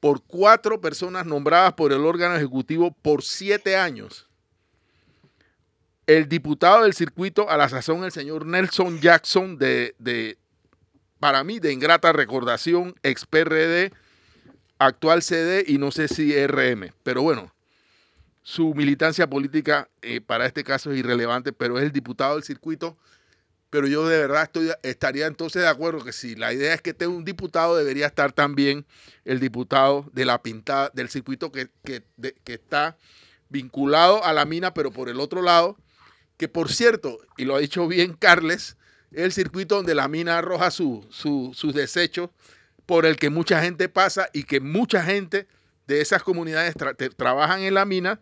por cuatro personas nombradas por el órgano ejecutivo por siete años. El diputado del circuito a la sazón, el señor Nelson Jackson, de, de para mí, de ingrata recordación, ex PRD, actual CD y no sé si RM. Pero bueno, su militancia política eh, para este caso es irrelevante, pero es el diputado del circuito. Pero yo de verdad estaría entonces de acuerdo que si la idea es que esté un diputado, debería estar también el diputado de la pintada del circuito que, que, que está vinculado a la mina, pero por el otro lado, que por cierto, y lo ha dicho bien Carles, es el circuito donde la mina arroja su, sus desechos por el que mucha gente pasa y que mucha gente de esas comunidades trabajan en la mina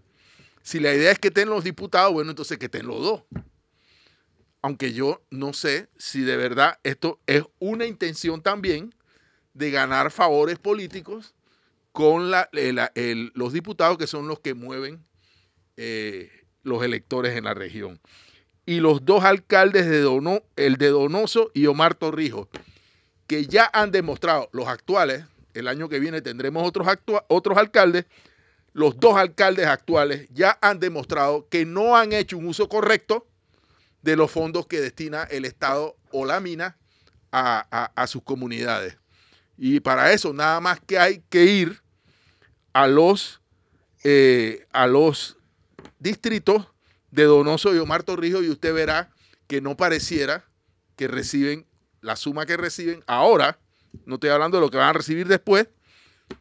si la idea es que estén los diputados, bueno, entonces que estén los dos. Aunque yo no sé si de verdad esto es una intención también de ganar favores políticos con los diputados que son los que mueven eh, los electores en la región. Y los dos alcaldes de Dono, el de Donoso y Omar Torrijos, que ya han demostrado, los actuales, el año que viene tendremos otros, otros alcaldes, los dos alcaldes actuales ya han demostrado que no han hecho un uso correcto de los fondos que destina el Estado o la mina a, sus comunidades. Y para eso nada más que hay que ir a los, eh, a los distritos de Donoso y Omar Torrijos y usted verá que no pareciera que reciben la suma que reciben ahora, no estoy hablando de lo que van a recibir después,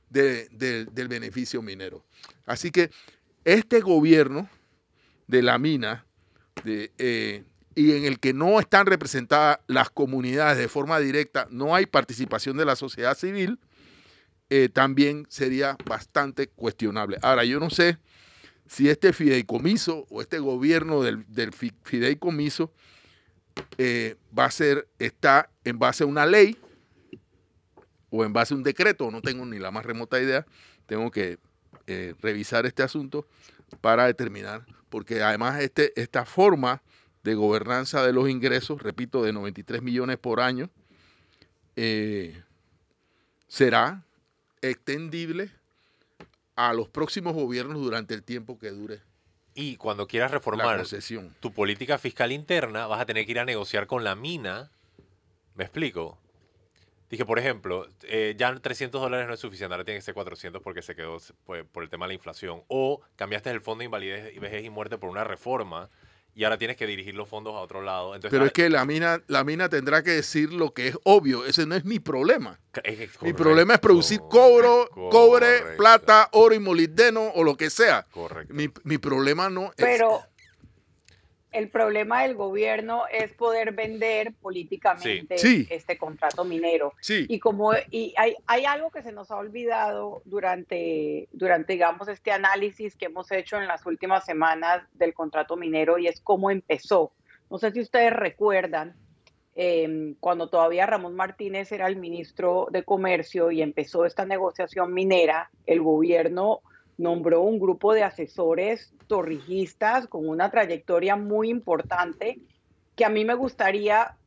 del beneficio minero. Así que este gobierno de la mina eh, y en el que no están representadas las comunidades de forma directa, no hay participación de la sociedad civil, eh, también sería bastante cuestionable. Ahora, yo no sé si este fideicomiso o este gobierno del, fideicomiso eh, va a ser, está en base a una ley o en base a un decreto, no tengo ni la más remota idea, tengo que eh, revisar este asunto para determinar, porque además este, esta forma de gobernanza de los ingresos, repito, de 93 millones por año, eh, será extendible a los próximos gobiernos durante el tiempo que dure. Y cuando quieras reformar tu política fiscal interna, vas a tener que ir a negociar con la mina. ¿Me explico? Dije, por ejemplo, eh, ya 300 dólares no es suficiente, ahora tiene que ser 400 porque se quedó pues, por el tema de la inflación. O cambiaste el fondo de invalidez, vejez y muerte por una reforma y ahora tienes que dirigir los fondos a otro lado. Pero es que la mina, la mina tendrá que decir lo que es obvio. Ese no es mi problema. mi problema es producir cobro, cobre, plata, oro y molibdeno o lo que sea. Correcto. Mi, mi problema no es... Pero el problema del gobierno es poder vender políticamente este contrato minero. Y como y hay, hay, algo que se nos ha olvidado durante, durante, digamos, este análisis que hemos hecho en las últimas semanas del contrato minero y es cómo empezó. No sé si ustedes recuerdan, em, cuando todavía Ramón Martínez era el ministro de Comercio y empezó esta negociación minera, el gobierno nombró un grupo de asesores torrijistas con una trayectoria muy importante que a mí me gustaría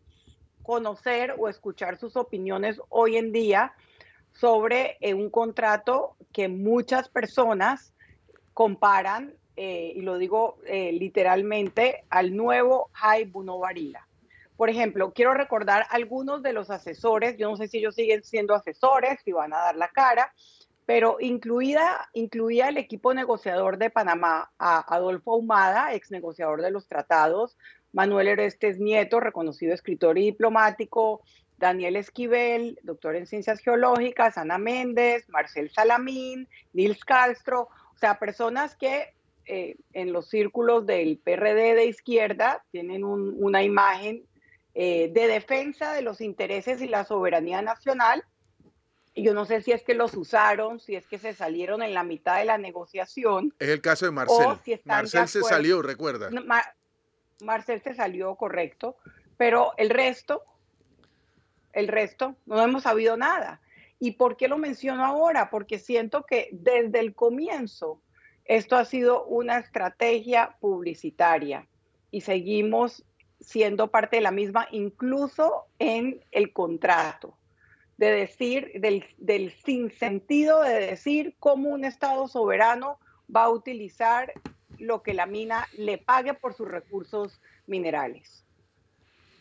conocer o escuchar sus opiniones hoy en día sobre eh, un contrato que muchas personas comparan, eh, y lo digo eh, literalmente, al nuevo Jai Buno Por ejemplo, quiero recordar algunos de los asesores, yo no sé si ellos siguen siendo asesores, si van a dar la cara, pero incluida, incluía el equipo negociador de Panamá a Adolfo Ahumada, ex negociador de los tratados, Manuel Orestes Nieto, reconocido escritor y diplomático, Daniel Esquivel, doctor en ciencias geológicas, Ana Méndez, Marcel Salamín, Nils Castro, o sea, personas que eh, en los círculos del PRD de izquierda tienen una imagen eh, de defensa de los intereses y la soberanía nacional yo no sé si es que los usaron, si es que se salieron en la mitad de la negociación. Es el caso de Marcel. Marcel se salió, recuerda. Marcel se salió, correcto. Pero el resto, el resto, no hemos sabido nada. ¿Y por qué lo menciono ahora? Porque siento que desde el comienzo esto ha sido una estrategia publicitaria y seguimos siendo parte de la misma, incluso en el contrato de decir, del, del sinsentido de decir cómo un Estado soberano va a utilizar lo que la mina le pague por sus recursos minerales.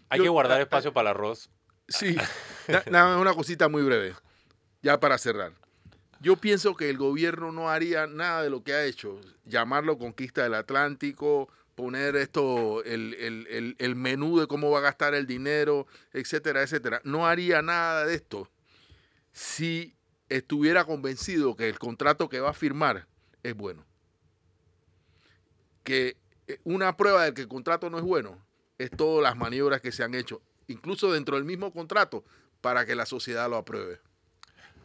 Hay que guardar espacio para el arroz. Sí, [laughs] nada una cosita muy breve, ya para cerrar. Yo pienso que el gobierno no haría nada de lo que ha hecho, llamarlo conquista del Atlántico, poner esto, el, menú de cómo va a gastar el dinero, etcétera, etcétera. No haría nada de esto si estuviera convencido que el contrato que va a firmar es bueno. Que eh, una prueba de que el contrato no es bueno es todas las maniobras que se han hecho, incluso dentro del mismo contrato, para que la sociedad lo apruebe.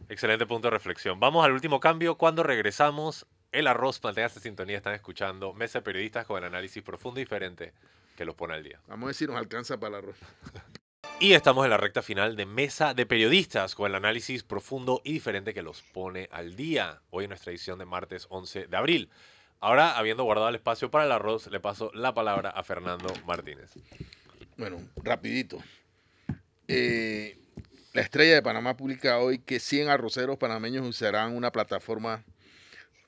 Excelente punto de reflexión. Vamos al último cambio. Cuando regresamos, el arroz, manténgase sintonía, están escuchando Mesa de Periodistas con el análisis profundo y diferente que los pone al día. Vamos a ver si nos alcanza para el arroz. [laughs] Y estamos en la recta final de Mesa de Periodistas con el análisis profundo y diferente que los pone al día. Hoy en nuestra edición de martes 11 de abril. Ahora, habiendo guardado el espacio para el arroz, le paso la palabra a Fernando Martínez. Bueno, rapidito. Eh, la estrella de Panamá publica hoy que 100 arroceros panameños usarán una plataforma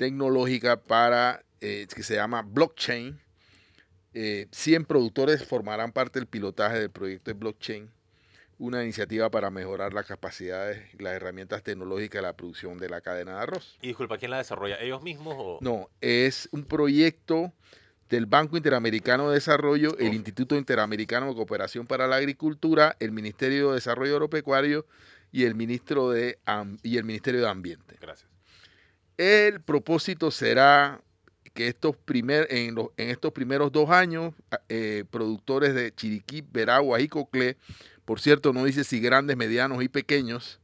tecnológica para eh, que se llama blockchain. 100 eh, productores formarán parte del pilotaje del proyecto de blockchain, una iniciativa para mejorar las capacidades y las herramientas tecnológicas de la producción de la cadena de arroz. Y disculpa, ¿quién la desarrolla? ¿Ellos mismos? O? No, es un proyecto del Banco Interamericano de Desarrollo, el Instituto Interamericano de Cooperación para la Agricultura, el Ministerio de Desarrollo Agropecuario y el, Ministro de, y el Ministerio de Ambiente. Gracias. El propósito será que estos primer, en, en estos primeros dos años, eh, productores de Chiriquí, Veragua y Coclé, por cierto, no dice si grandes, medianos y pequeños,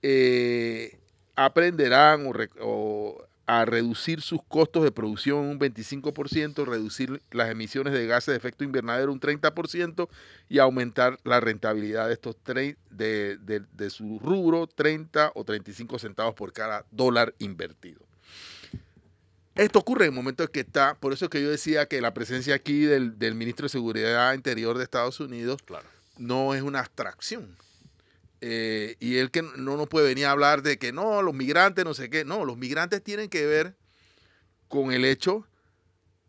eh, aprenderán o, a reducir sus costos de producción un 25%, reducir las emisiones de gases de efecto invernadero un 30% y aumentar la rentabilidad de, estos de, de, de su rubro 30 o 35 centavos por cada dólar invertido. Esto ocurre en el momento en que está, por eso es que yo decía que la presencia aquí del, ministro de Seguridad Interior de Estados Unidos no es una abstracción. Eh, y él que no nos puede venir a hablar de que no, los migrantes, no sé qué. No, los migrantes tienen que ver con el hecho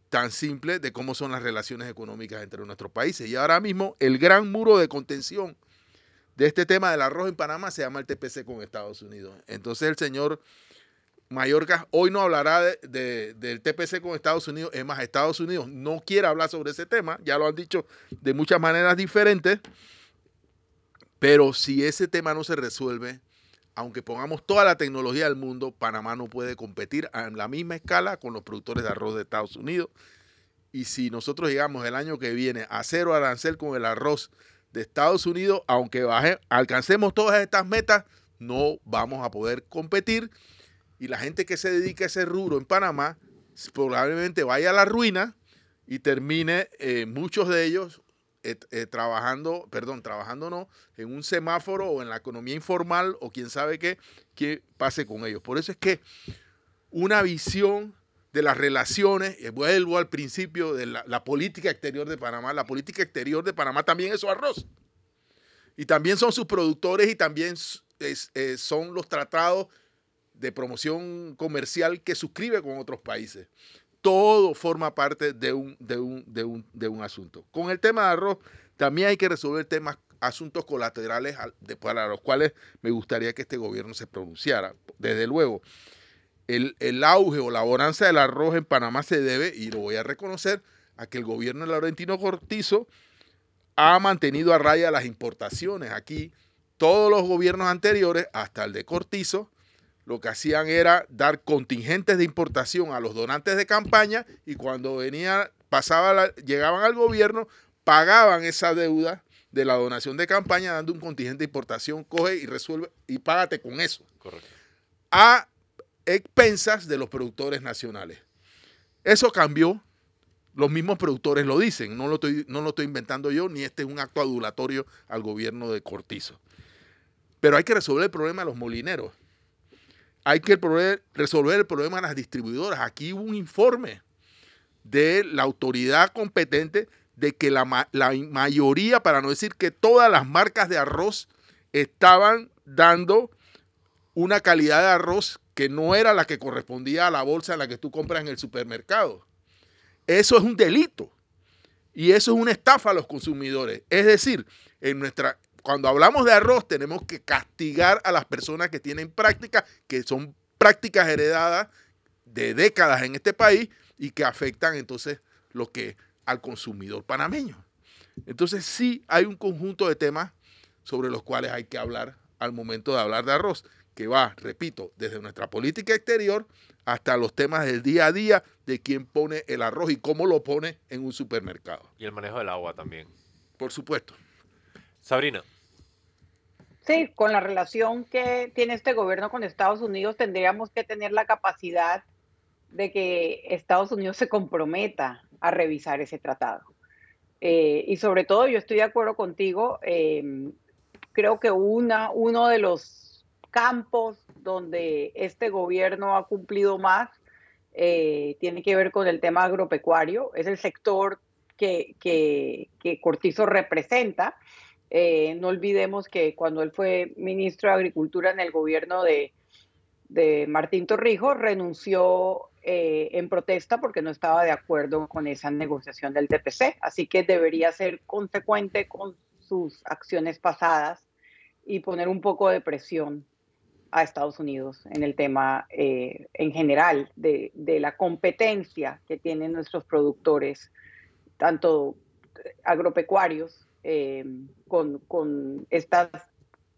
tan simple de cómo son las relaciones económicas entre nuestros países. Y ahora mismo el gran muro de contención de este tema del arroz en Panamá se llama el TPC con Estados Unidos. Entonces el señor Mallorca hoy no hablará de, del TPC con Estados Unidos. Es más, Estados Unidos no quiere hablar sobre ese tema. Ya lo han dicho de muchas maneras diferentes. Pero si ese tema no se resuelve, aunque pongamos toda la tecnología del mundo, Panamá no puede competir a la misma escala con los productores de arroz de Estados Unidos. Y si nosotros llegamos el año que viene a cero arancel con el arroz de Estados Unidos, aunque baje, alcancemos todas estas metas, no vamos a poder competir y la gente que se dedica a ese rubro en Panamá probablemente vaya a la ruina y termine eh, muchos de ellos eh, eh, trabajando, perdón, trabajando no, en un semáforo o en la economía informal o quién sabe qué, qué pase con ellos. Por eso es que una visión de las relaciones, vuelvo al principio de la, política exterior de Panamá, la política exterior de Panamá también es su arroz. Y también son sus productores y también son los tratados de promoción comercial que suscribe con otros países. Todo forma parte de un, asunto. Con el tema de arroz, también hay que resolver temas, asuntos colaterales para los cuales me gustaría que este gobierno se pronunciara. Desde luego, el, el auge o la bonanza del arroz en Panamá se debe, y lo voy a reconocer, a que el gobierno de Laurentino Cortizo ha mantenido a raya las importaciones. Aquí todos los gobiernos anteriores, hasta el de Cortizo, lo que hacían era dar contingentes de importación a los donantes de campaña y cuando venía, pasaba llegaban al gobierno, pagaban esa deuda de la donación de campaña dando un contingente de importación, coge y resuelve y págate con eso. Correcto. A expensas de los productores nacionales. Eso cambió los mismos productores lo dicen, no lo, estoy, no lo estoy inventando yo, ni este es un acto adulatorio al gobierno de Cortizo. Pero hay que resolver el problema de los molineros. Hay que resolver el problema de las distribuidoras. Aquí hubo un informe de la autoridad competente de que la, la mayoría, para no decir que todas las marcas de arroz estaban dando una calidad de arroz que no era la que correspondía a la bolsa en la que tú compras en el supermercado. Eso es un delito. Y eso es una estafa a los consumidores. Es decir, en nuestra, cuando hablamos de arroz tenemos que castigar a las personas que tienen prácticas, que son prácticas heredadas de décadas en este país y que afectan entonces lo que al consumidor panameño. Entonces sí hay un conjunto de temas sobre los cuales hay que hablar al momento de hablar de arroz, que va, repito, desde nuestra política exterior hasta los temas del día a día de quién pone el arroz y cómo lo pone en un supermercado. Y el manejo del agua también. Por supuesto. Sabrina. Sí, con la relación que tiene este gobierno con Estados Unidos, tendríamos que tener la capacidad de que Estados Unidos se comprometa a revisar ese tratado. Eh, y sobre todo, yo estoy de acuerdo contigo, eh, creo que una, uno de los campos donde este gobierno ha cumplido más eh, tiene que ver con el tema agropecuario. Es el sector que, que, Cortizo representa. Eh, no olvidemos que cuando él fue ministro de Agricultura en el gobierno de, Martín Torrijos, renunció eh, en protesta porque no estaba de acuerdo con esa negociación del TPC. Así que debería ser consecuente con sus acciones pasadas y poner un poco de presión a Estados Unidos en el tema eh, en general de, la competencia que tienen nuestros productores, tanto agropecuarios, eh, con, estas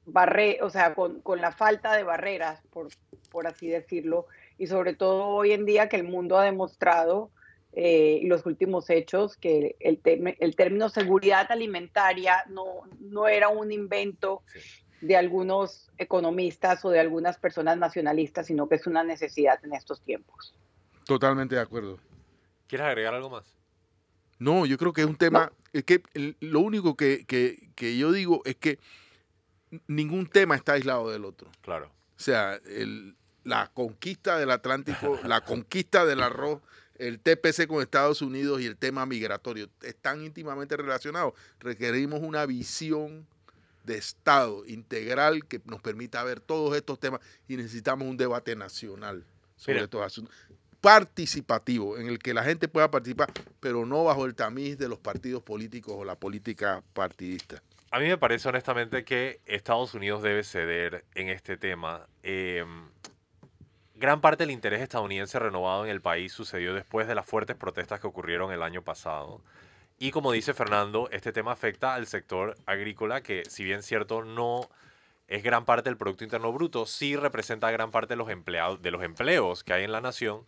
barreras, o sea, con, la falta de barreras, por, por así decirlo, y sobre todo hoy en día que el mundo ha demostrado eh, los últimos hechos que el, el término seguridad alimentaria no, no era un invento de algunos economistas o de algunas personas nacionalistas, sino que es una necesidad en estos tiempos. Totalmente de acuerdo. ¿Quieres agregar algo más? No, yo creo que es un tema, es que lo único que, yo digo es que ningún tema está aislado del otro. Claro. O sea, la conquista del Atlántico, [laughs] la conquista del arroz, el TPC con Estados Unidos y el tema migratorio están íntimamente relacionados. Requerimos una visión de Estado integral que nos permita ver todos estos temas y necesitamos un debate nacional sobre estos asuntos participativo, en el que la gente pueda participar, pero no bajo el tamiz de los partidos políticos o la política partidista. A mí me parece honestamente que Estados Unidos debe ceder en este tema. Em, gran parte del interés estadounidense renovado en el país sucedió después de las fuertes protestas que ocurrieron el año pasado. Y como dice Fernando, este tema afecta al sector agrícola, que si bien cierto no es gran parte del Producto Interno Bruto, sí representa gran parte de los, empleados, de los empleos que hay en la nación.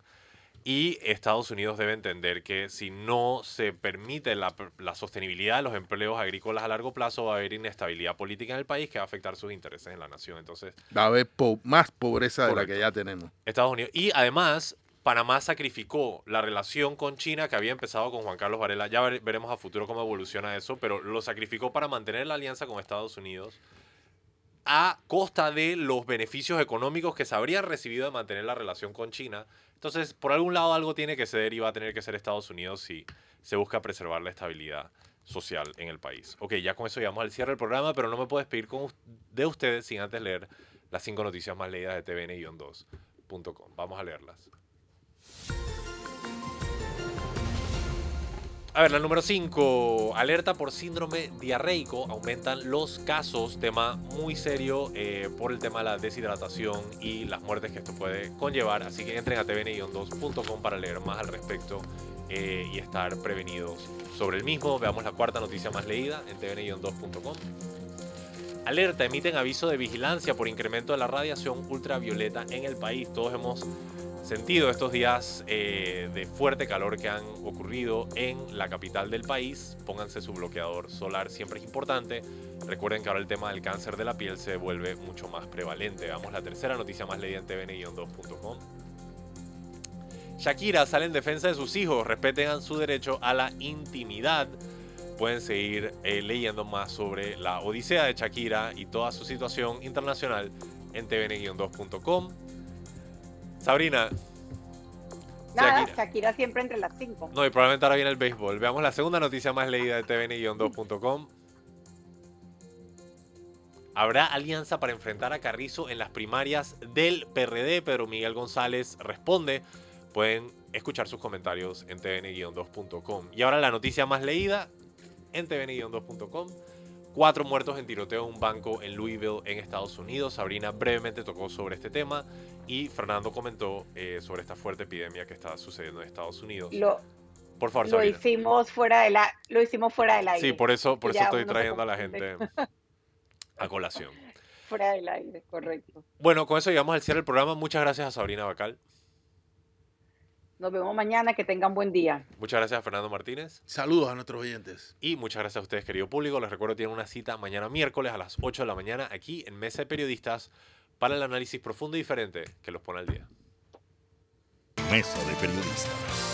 Y Estados Unidos debe entender que si no se permite la, sostenibilidad de los empleos agrícolas a largo plazo, va a haber inestabilidad política en el país que va a afectar sus intereses en la nación. Entonces, va a haber más pobreza de la que ya tenemos. Estados Unidos. Y además, Panamá sacrificó la relación con China que había empezado con Juan Carlos Varela. Ya veremos a futuro cómo evoluciona eso, pero lo sacrificó para mantener la alianza con Estados Unidos a costa de los beneficios económicos que se habrían recibido de mantener la relación con China. Entonces, por algún lado algo tiene que ceder y va a tener que ser Estados Unidos si se busca preservar la estabilidad social en el país. Ok, ya con eso llegamos al cierre del programa, pero no me puedo despedir con, de ustedes sin antes leer las cinco noticias más leídas de tvn-2.com. Vamos a leerlas. A ver, la número 5. Alerta por síndrome diarreico. Aumentan los casos. Tema muy serio eh, por el tema de la deshidratación y las muertes que esto puede conllevar. Así que entren a tvn-2.com para leer más al respecto eh, y estar prevenidos sobre el mismo. Veamos la cuarta noticia más leída en tvn-2.com. Alerta, emiten aviso de vigilancia por incremento de la radiación ultravioleta en el país. Todos hemos sentido estos días eh, de fuerte calor que han ocurrido en la capital del país. Pónganse su bloqueador solar, siempre es importante. Recuerden que ahora el tema del cáncer de la piel se vuelve mucho más prevalente. Veamos la tercera noticia más leída en tvn-2.com. Shakira sale en defensa de sus hijos, respeten su derecho a la intimidad. Pueden seguir eh, leyendo más sobre la odisea de Shakira y toda su situación internacional en tvn-2.com. Sabrina. Nada, Shakira. siempre entre las 5. No, y probablemente ahora viene el béisbol. Veamos la segunda noticia más leída de tvn-2.com. Habrá alianza para enfrentar a Carrizo en las primarias del PRD. Pedro Miguel González responde. Pueden escuchar sus comentarios en tvn-2.com. Y ahora la noticia más leída en tvn-2.com. Cuatro muertos en tiroteo en un banco en Louisville, en Estados Unidos. Sabrina brevemente tocó sobre este tema y Fernando comentó eh, sobre esta fuerte epidemia que está sucediendo en Estados Unidos. Lo, por favor, lo hicimos fuera de la, lo hicimos fuera del aire. Sí, por eso, por eso estoy trayendo a la [laughs] gente a colación. [laughs] Fuera del aire, correcto. Bueno, con eso llegamos al cierre del programa. Muchas gracias a Sabrina Bacal. Nos vemos mañana, que tengan buen día. Muchas gracias Fernando Martínez. Saludos a nuestros oyentes. Y muchas gracias a ustedes, querido público. Les recuerdo que tienen una cita mañana miércoles a las 8 de la mañana aquí en Mesa de Periodistas para el análisis profundo y diferente que los pone al día. Mesa de Periodistas.